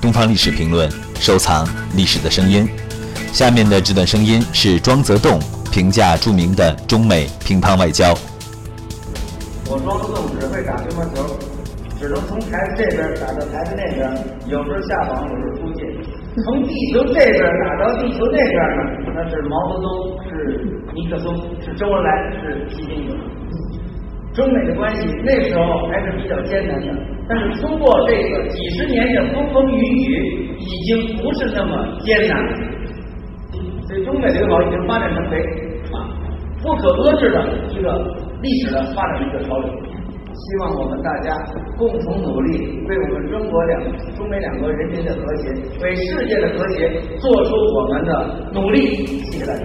东方历史评论，收藏历史的声音。下面的这段声音是庄则栋评价著名的中美乒乓外交。我庄则栋只会打乒乓球，只能从台子这边打到台子那边，有时候下网，有时候出界。从地球这边打到地球那边呢，那是毛泽东，是尼克松，是周恩来，是习近平。中美的关系那时候还是比较艰难的，但是通过这个几十年的风风雨雨，已经不是那么艰难。所以中美友好已经发展成为啊不可遏制的一个历史的发展的一个潮流。希望我们大家共同努力，为我们中国两中美两国人民的和谐，为世界的和谐做出我们的努力。谢谢大家。